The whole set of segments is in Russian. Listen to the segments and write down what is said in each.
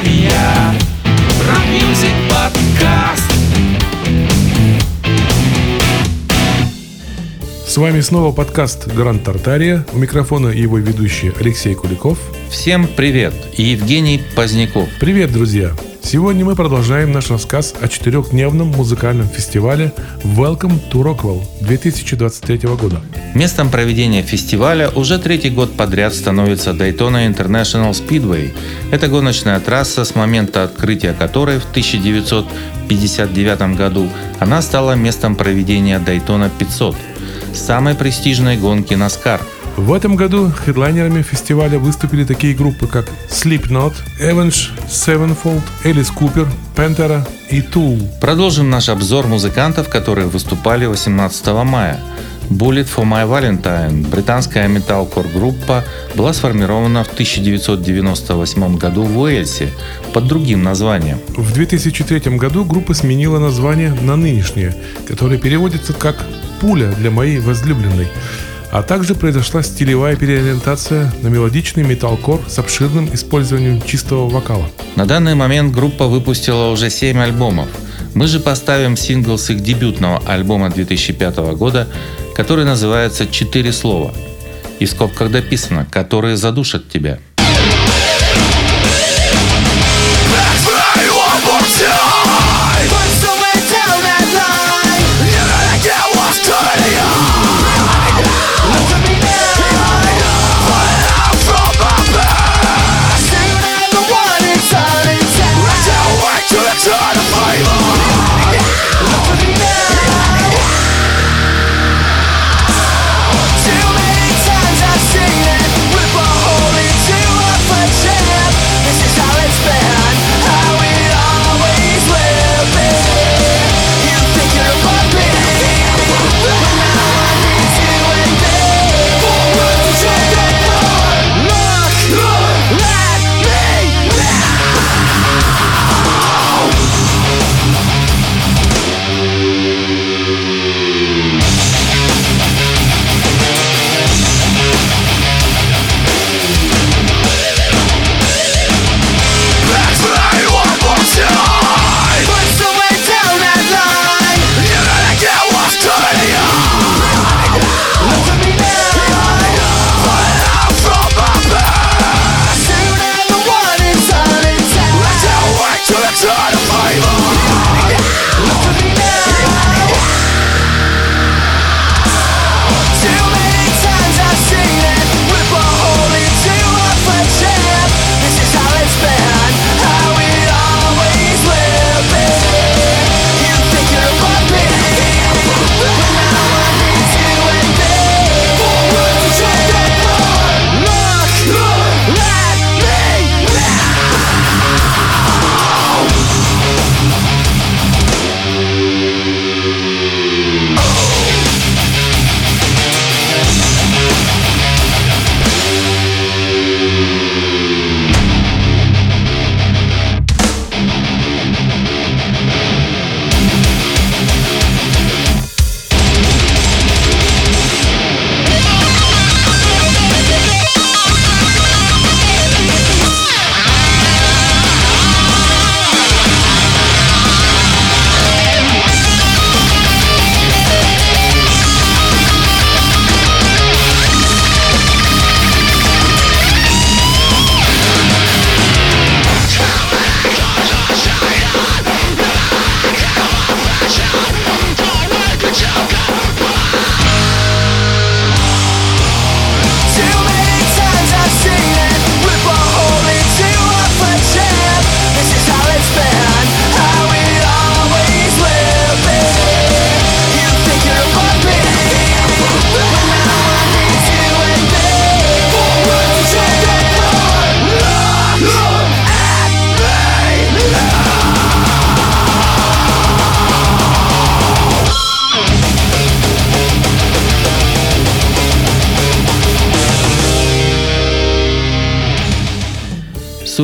Тартария Rock music podcast С вами снова подкаст «Гранд Тартария». У микрофона его ведущий Алексей Куликов. Всем привет! И Евгений Поздняков. Привет, друзья! Сегодня мы продолжаем наш рассказ о четырехдневном музыкальном фестивале Welcome to Rockville 2023 года. Местом проведения фестиваля уже третий год подряд становится Daytona International Speedway. Это гоночная трасса, с момента открытия которой в 1959 году она стала местом проведения Daytona 500, самой престижной гонки NASCAR – в этом году хедлайнерами фестиваля выступили такие группы, как Slipknot, Avenged Sevenfold, Элис Купер, Pantera и Tool. Продолжим наш обзор музыкантов, которые выступали 18 мая. Bullet for My Valentine, британская металкор-группа, была сформирована в 1998 году в Уэльсе под другим названием. В 2003 году группа сменила название на нынешнее, которое переводится как «пуля для моей возлюбленной». А также произошла стилевая переориентация на мелодичный металкор с обширным использованием чистого вокала. На данный момент группа выпустила уже 7 альбомов. Мы же поставим сингл с их дебютного альбома 2005 года, который называется «Четыре слова». И скобках дописано «Которые задушат тебя».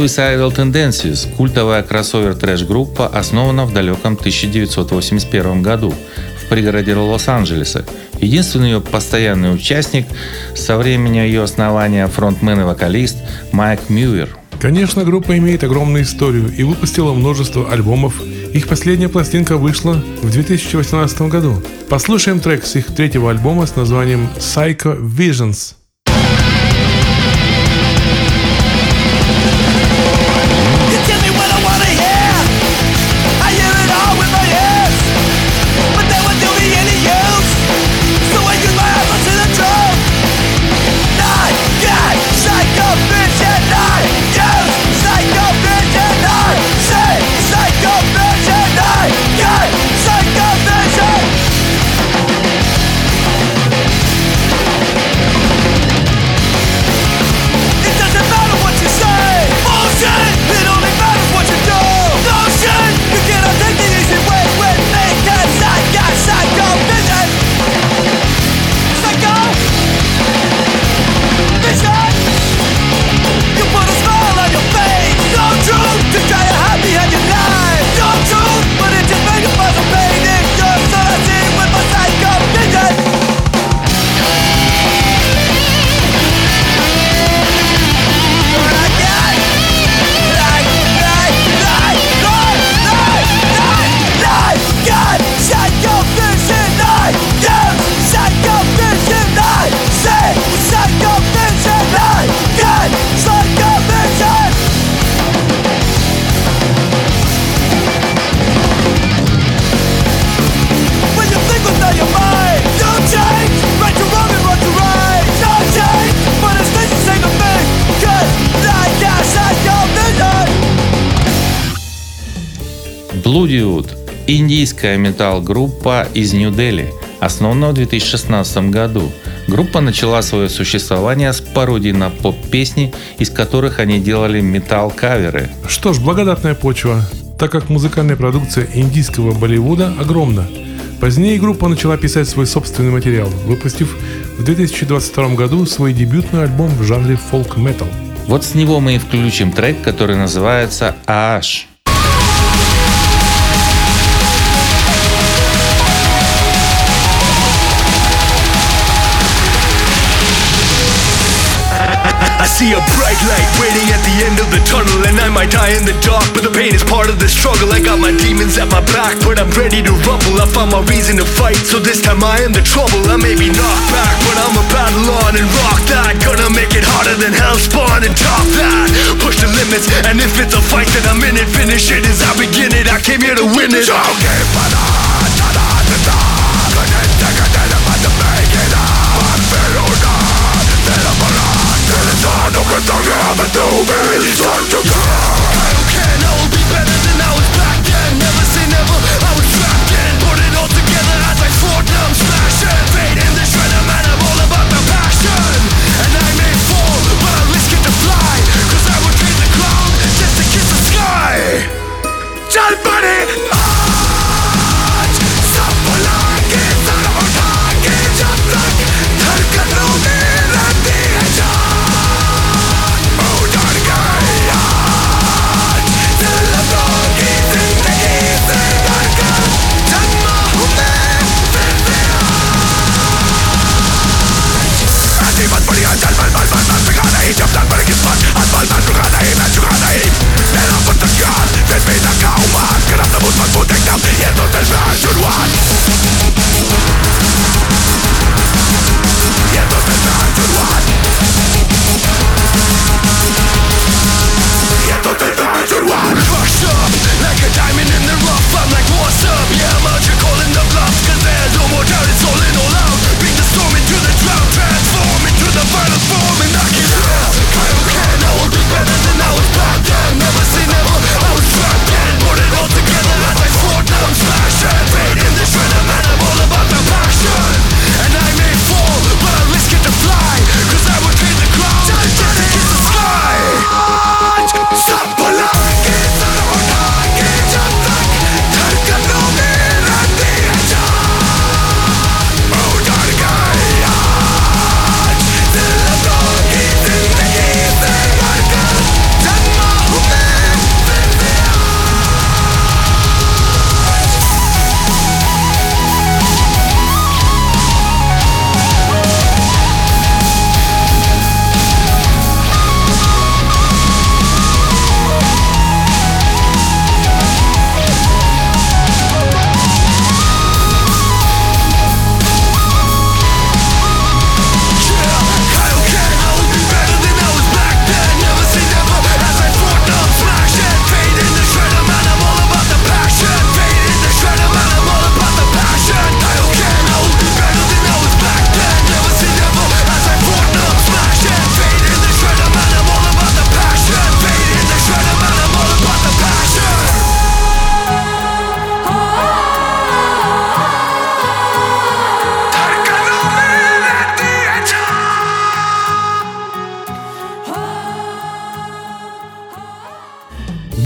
Suicidal Tendencies, культовая кроссовер-трэш-группа, основана в далеком 1981 году в пригороде Лос-Анджелеса. Единственный ее постоянный участник со времени ее основания фронтмен и вокалист Майк Мьюер. Конечно, группа имеет огромную историю и выпустила множество альбомов. Их последняя пластинка вышла в 2018 году. Послушаем трек с их третьего альбома с названием Psycho Visions. Индийская метал-группа из Нью-Дели, основана в 2016 году. Группа начала свое существование с пародий на поп-песни, из которых они делали метал-каверы. Что ж, благодатная почва, так как музыкальная продукция индийского Болливуда огромна. Позднее группа начала писать свой собственный материал, выпустив в 2022 году свой дебютный альбом в жанре фолк-метал. Вот с него мы и включим трек, который называется «Аш». See a bright light waiting at the end of the tunnel And I might die in the dark, but the pain is part of the struggle. I got my demons at my back, but I'm ready to rumble. I found my reason to fight, so this time I am the trouble. I may be knocked back, but I'm a battle on and rock that. Gonna make it harder than hell spawn and top that. Push the limits, and if it's a fight then I'm in it. Finish it as I begin it, I came here to win it nunca tan grave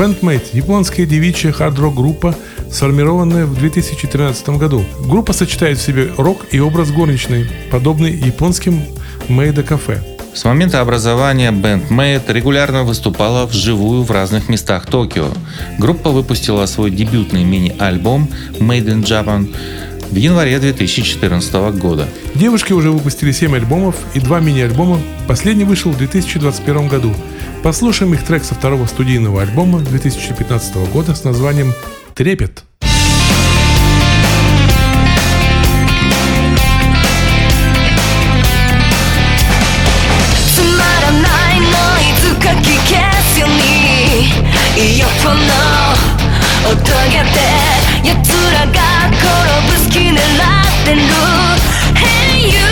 Bandmate – японская девичья хард-рок группа, сформированная в 2013 году. Группа сочетает в себе рок и образ горничной, подобный японским мейда-кафе. С момента образования Bandmate регулярно выступала вживую в разных местах Токио. Группа выпустила свой дебютный мини-альбом «Made in Japan» в январе 2014 года. Девушки уже выпустили 7 альбомов и 2 мини-альбома. Последний вышел в 2021 году – Послушаем их трек со второго студийного альбома 2015 года с названием «Трепет». Hey you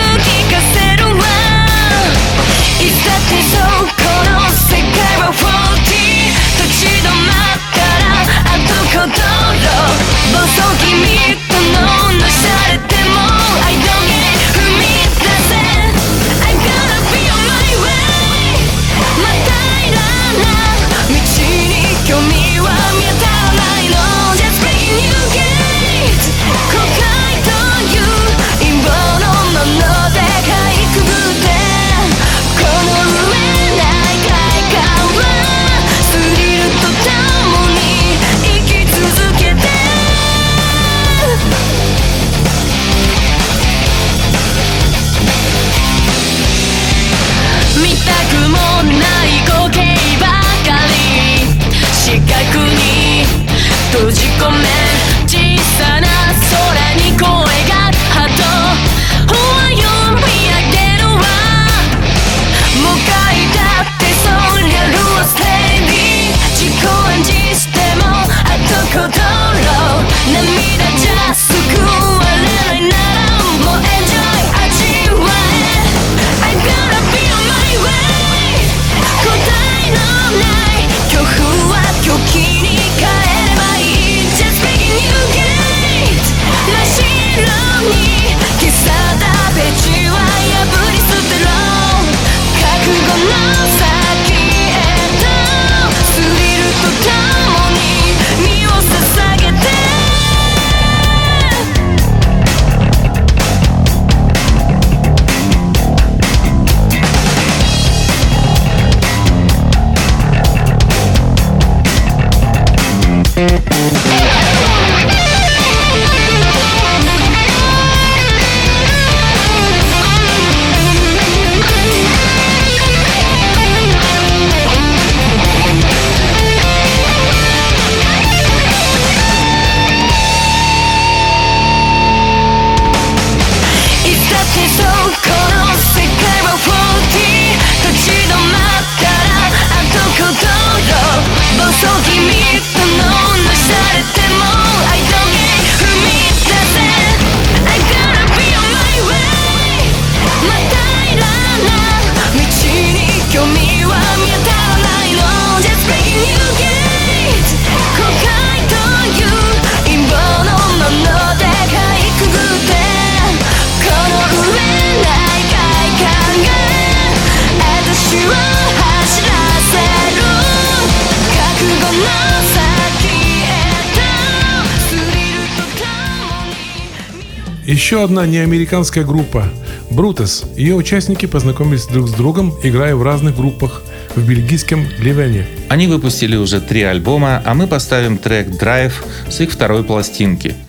Еще одна неамериканская группа – Брутес. Ее участники познакомились друг с другом, играя в разных группах в бельгийском Ливане. Они выпустили уже три альбома, а мы поставим трек «Драйв» с их второй пластинки –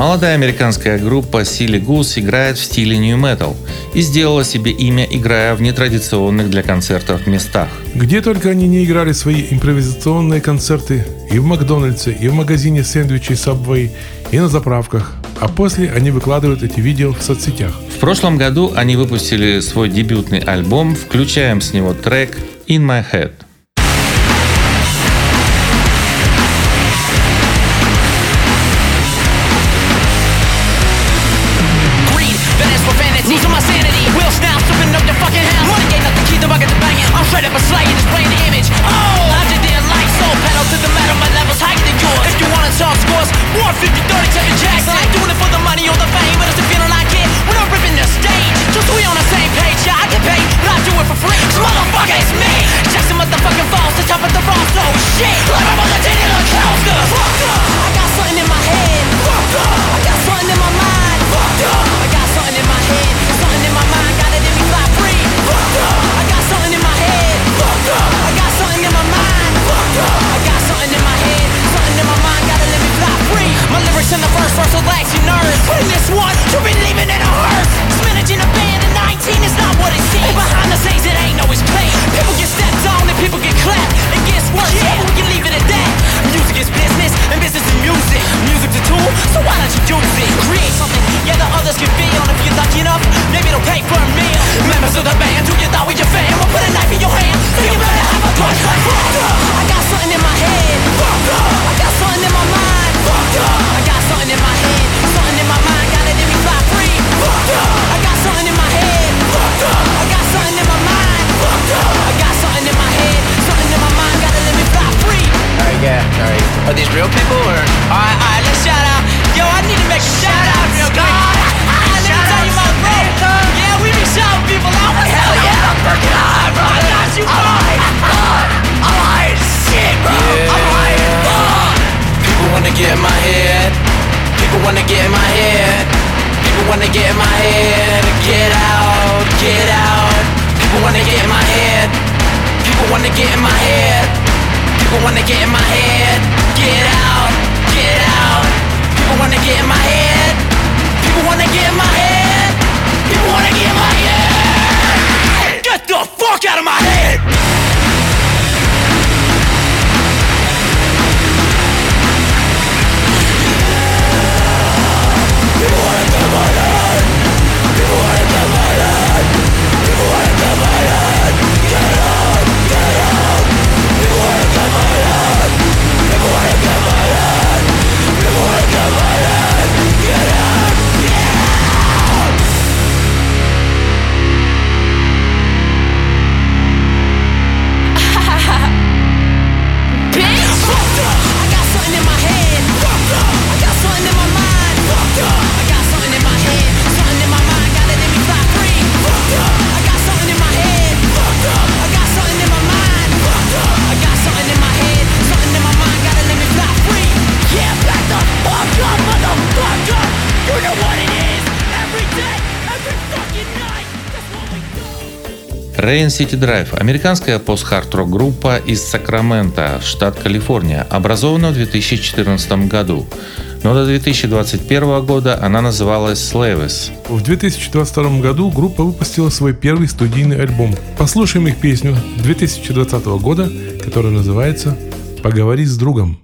Молодая американская группа Silly Goose играет в стиле New Metal и сделала себе имя, играя в нетрадиционных для концертов местах. Где только они не играли свои импровизационные концерты, и в Макдональдсе, и в магазине сэндвичей Subway, и на заправках, а после они выкладывают эти видео в соцсетях. В прошлом году они выпустили свой дебютный альбом, включаем с него трек «In My Head». wanna get in my head. Get out, get out. People wanna get in my head. People wanna get in my head. People wanna get in my head. Get out, get out. People wanna get in my head. People wanna get in my head. People wanna get in my head. Get the fuck out of my head. Rain City Drive – американская пост-хард-рок группа из Сакрамента, штат Калифорния, образована в 2014 году. Но до 2021 года она называлась Slavis. В 2022 году группа выпустила свой первый студийный альбом. Послушаем их песню 2020 года, которая называется «Поговори с другом».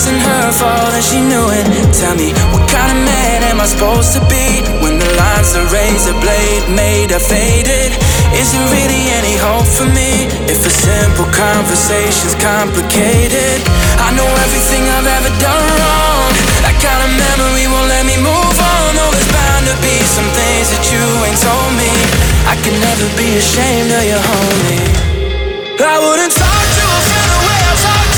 wasn't her fault and she knew it. Tell me, what kind of man am I supposed to be When the lines a razor blade made her faded? Is there really any hope for me If a simple conversation's complicated? I know everything I've ever done wrong. That kind of memory won't let me move on. Though there's bound to be some things that you ain't told me. I can never be ashamed of your homie. I wouldn't talk to a friend the way I talk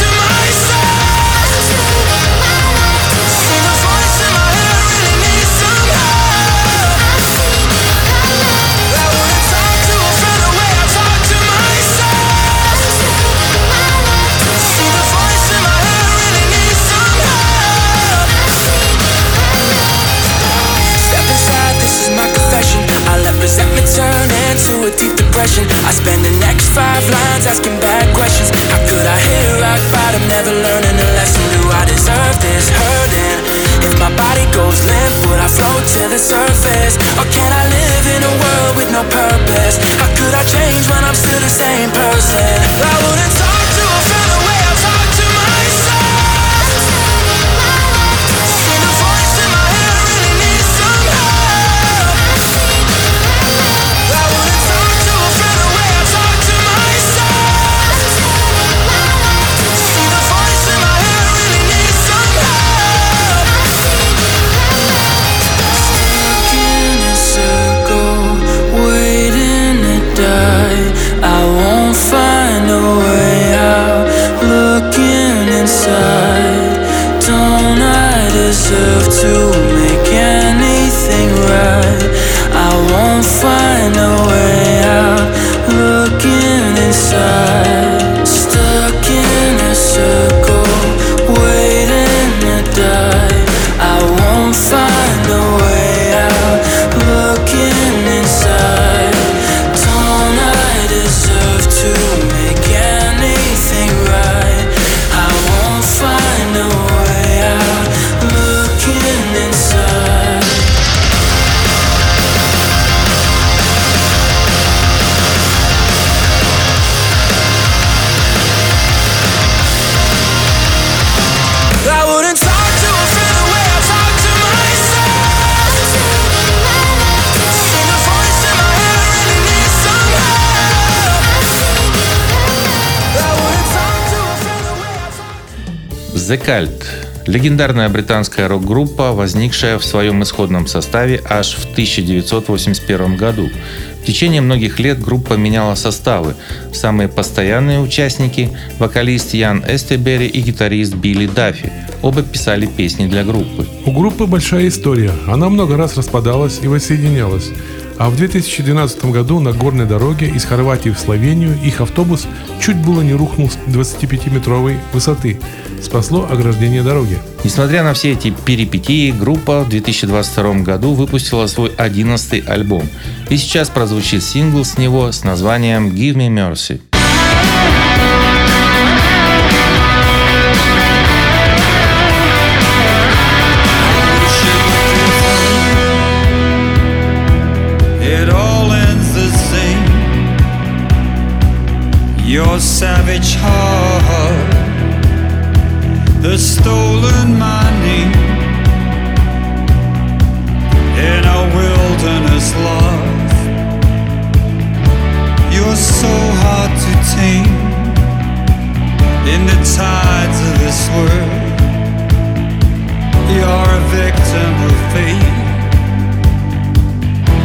the next five lines asking bad questions. How could I hit rock bottom, never learning a lesson? Do I deserve this hurting? If my body goes limp, would I float to the surface? Or can I live in a world with no purpose? How could I change when I'm still the same person? I wouldn't talk to a friend the way I talk to myself. The Cult – легендарная британская рок-группа, возникшая в своем исходном составе аж в 1981 году. В течение многих лет группа меняла составы. Самые постоянные участники – вокалист Ян Эстебери и гитарист Билли Даффи. Оба писали песни для группы. У группы большая история. Она много раз распадалась и воссоединялась. А в 2012 году на горной дороге из Хорватии в Словению их автобус чуть было не рухнул с 25-метровой высоты. Спасло ограждение дороги. Несмотря на все эти перипетии, группа в 2022 году выпустила свой 11 альбом. И сейчас прозвучит сингл с него с названием «Give Me Mercy». Your savage heart, the stolen money, in a wilderness love. You're so hard to tame in the tides of this world. You're a victim of fate.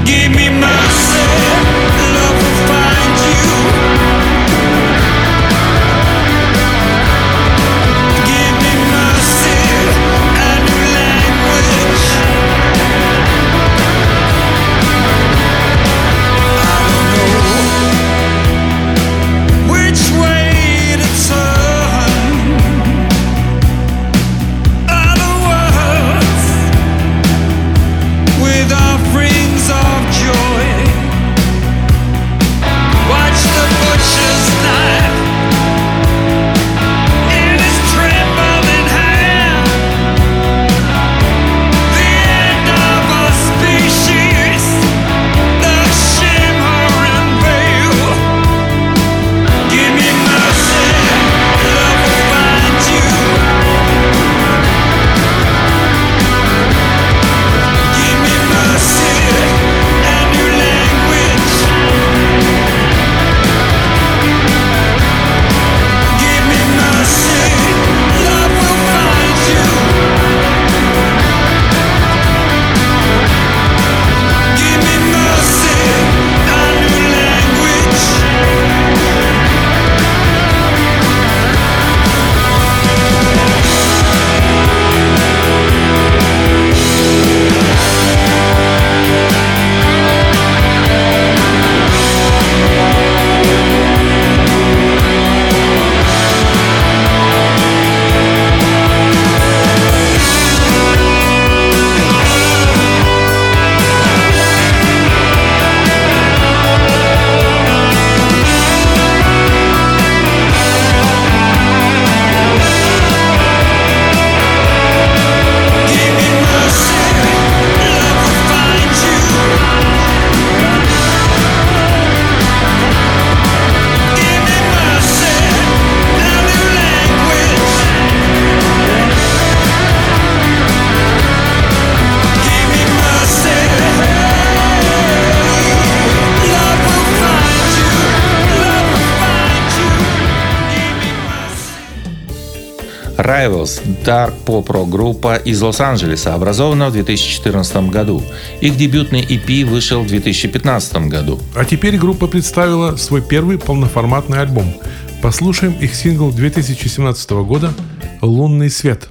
Give me mercy, love will find you. Rivals – dark поп-рок-группа из Лос-Анджелеса, образована в 2014 году. Их дебютный EP вышел в 2015 году. А теперь группа представила свой первый полноформатный альбом. Послушаем их сингл 2017 года «Лунный свет».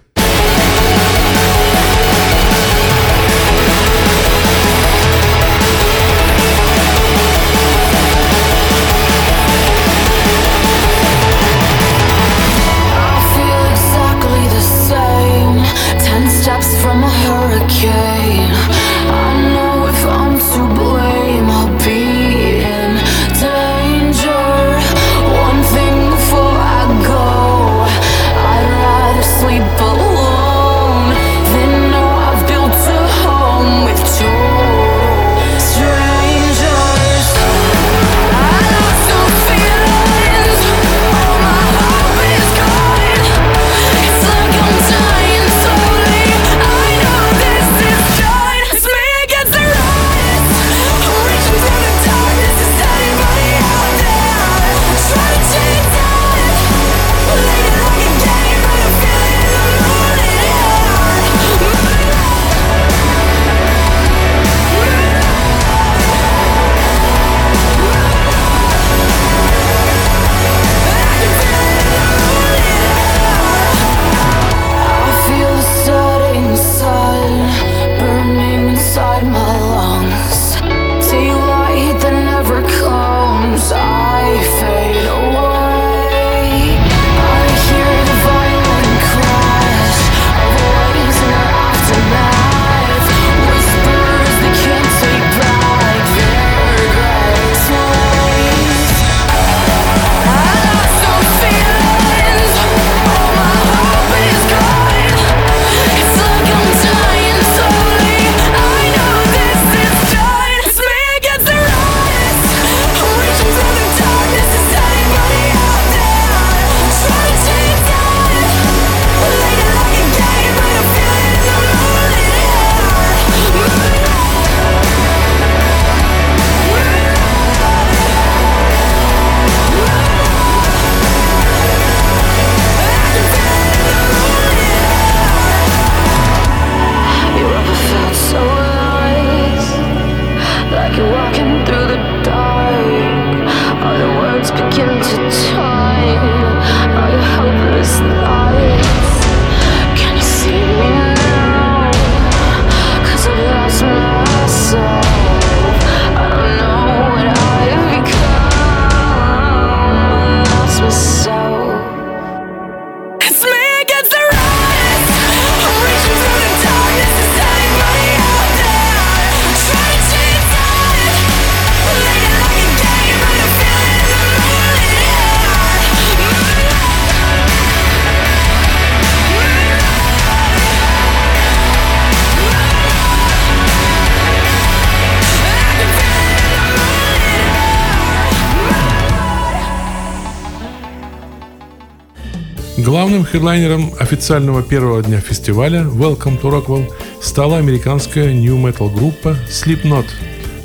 Главным хедлайнером официального первого дня фестиваля Welcome to Rockwell стала американская metal группа Slipknot,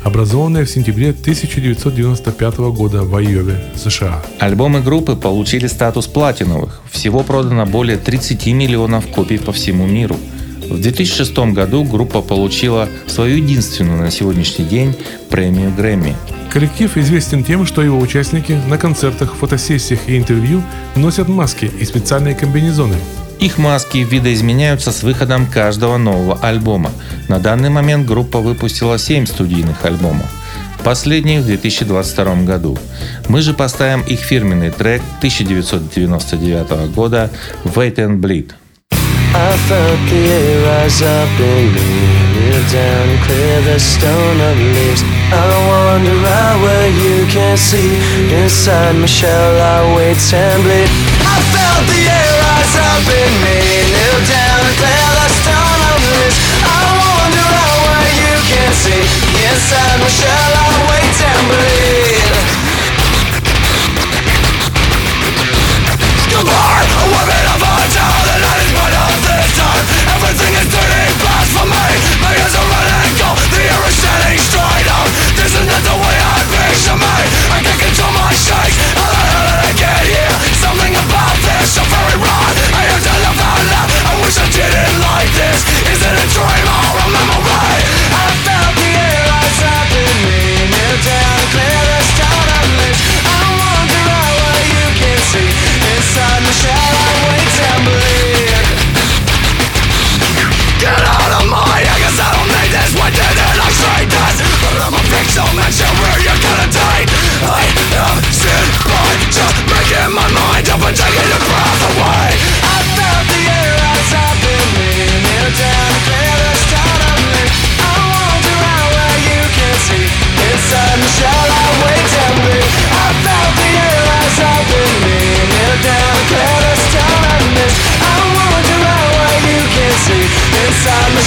образованная в сентябре 1995 года в Айове, США. Альбомы группы получили статус платиновых. Всего продано более 30 миллионов копий по всему миру. В 2006 году группа получила свою единственную на сегодняшний день премию Грэмми. Коллектив известен тем, что его участники на концертах, фотосессиях и интервью носят маски и специальные комбинезоны. Их маски видоизменяются с выходом каждого нового альбома. На данный момент группа выпустила 7 студийных альбомов. Последний в 2022 году. Мы же поставим их фирменный трек 1999 года «Wait and Bleed». I felt the air rise up in me Kneel down and clear the stone of leaves. I wander out where you can't see. Inside my shell I wait and bleed? I felt the air rise up in me Kneel down clear the stone of leaves. I wander out where you can't see. Inside my shell I wait and bleed? Goodbye, a woman Everything is turning blasphemy My are cold The air is straight up. This is not the way I picture me. I can't control my shakes. How the hell did I get here? Something about this very wrong I I wish I didn't like this. Is it a dream or a memory? I felt the air me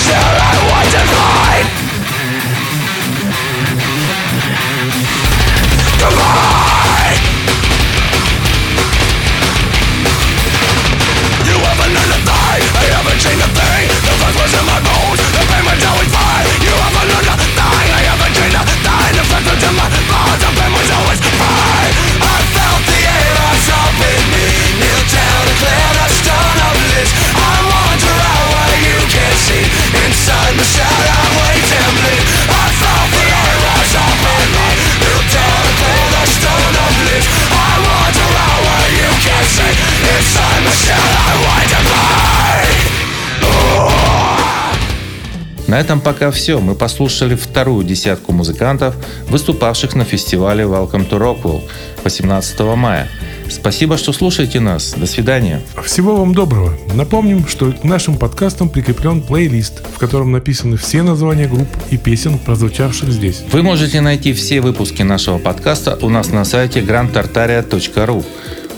show На этом пока все. Мы послушали вторую десятку музыкантов, выступавших на фестивале Welcome to Rockwell 18 мая. Спасибо, что слушаете нас. До свидания. Всего вам доброго. Напомним, что к нашим подкастам прикреплен плейлист, в котором написаны все названия групп и песен, прозвучавших здесь. Вы можете найти все выпуски нашего подкаста у нас на сайте grandtartaria.ru.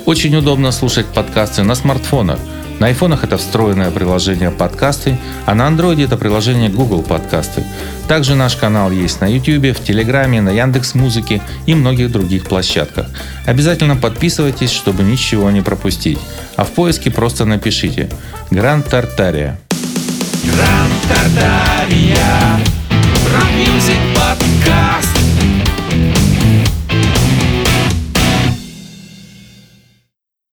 Очень удобно слушать подкасты на смартфонах. На айфонах это встроенное приложение подкасты, а на андроиде это приложение Google подкасты. Также наш канал есть на YouTube, в Телеграме, на Яндекс Музыке и многих других площадках. Обязательно подписывайтесь, чтобы ничего не пропустить. А в поиске просто напишите «Гранд Тартария». Гранд Тартария. Рок-мюзик подкаст.